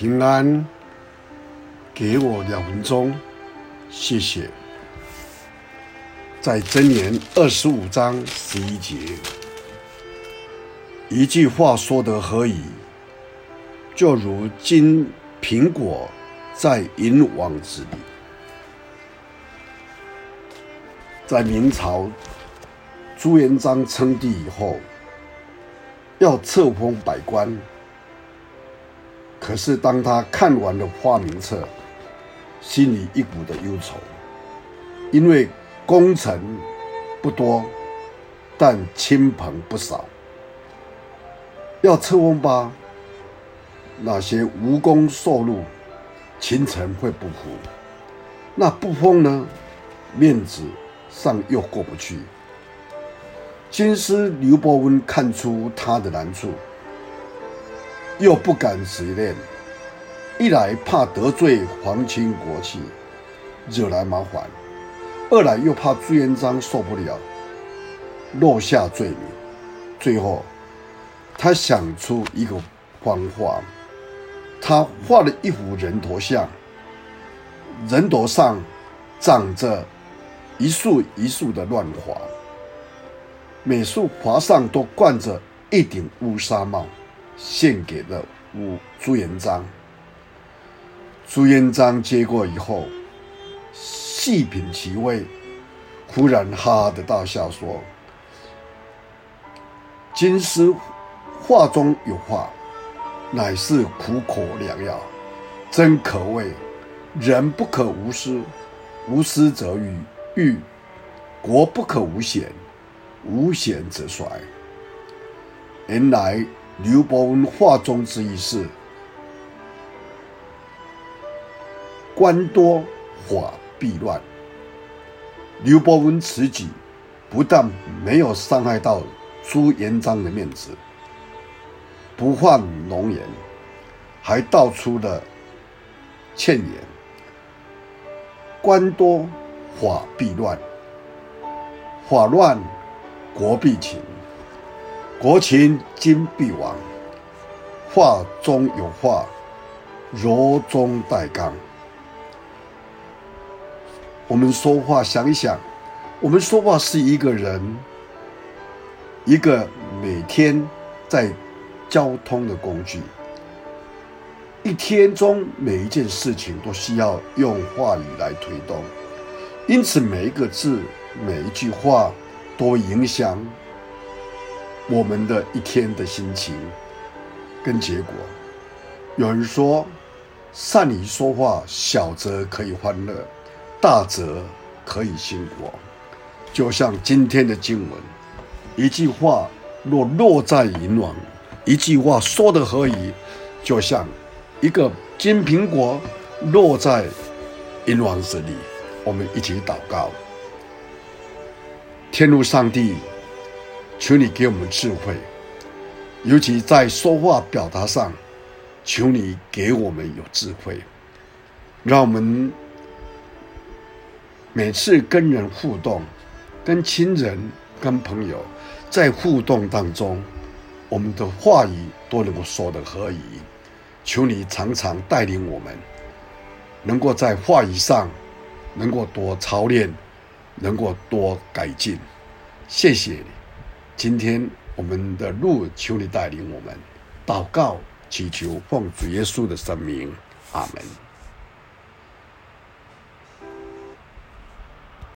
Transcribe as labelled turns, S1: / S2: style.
S1: 平安，给我两分钟，谢谢。在箴言二十五章十一节，一句话说得何以，就如金苹果在银网子里。在明朝朱元璋称帝以后，要册封百官。可是，当他看完了花名册，心里一股的忧愁，因为功臣不多，但亲朋不少。要册封吧，那些无功受禄，群臣会不服；那不封呢，面子上又过不去。军师刘伯温看出他的难处。又不敢直面，一来怕得罪皇亲国戚，惹来麻烦；二来又怕朱元璋受不了，落下罪名。最后，他想出一个方法，他画了一幅人头像，人头上长着一束一束的乱花，每束花上都冠着一顶乌纱帽。献给了吴朱元璋。朱元璋接过以后，细品其味，忽然哈哈的大笑说：“金师话中有话，乃是苦口良药，真可谓人不可无私，无私则愈愈；国不可无险，无险则衰。”原来。刘伯温话中之意是：官多法必乱。刘伯温此举不但没有伤害到朱元璋的面子，不犯龙颜，还道出了劝言：官多法必乱，法乱国必倾。国倾经必亡，话中有话，柔中带刚。我们说话想一想，我们说话是一个人，一个每天在交通的工具。一天中每一件事情都需要用话语来推动，因此每一个字、每一句话都影响。我们的一天的心情跟结果，有人说，善于说话，小则可以欢乐，大则可以兴国。就像今天的经文，一句话若落在银网，一句话说得合宜，就像一个金苹果落在银网子里。我们一起祷告，天路上帝。求你给我们智慧，尤其在说话表达上，求你给我们有智慧，让我们每次跟人互动、跟亲人、跟朋友，在互动当中，我们的话语都能够说得合宜。求你常常带领我们，能够在话语上能够多操练，能够多改进。谢谢你。今天我们的路，求你带领我们，祷告祈求奉主耶稣的圣名，阿门。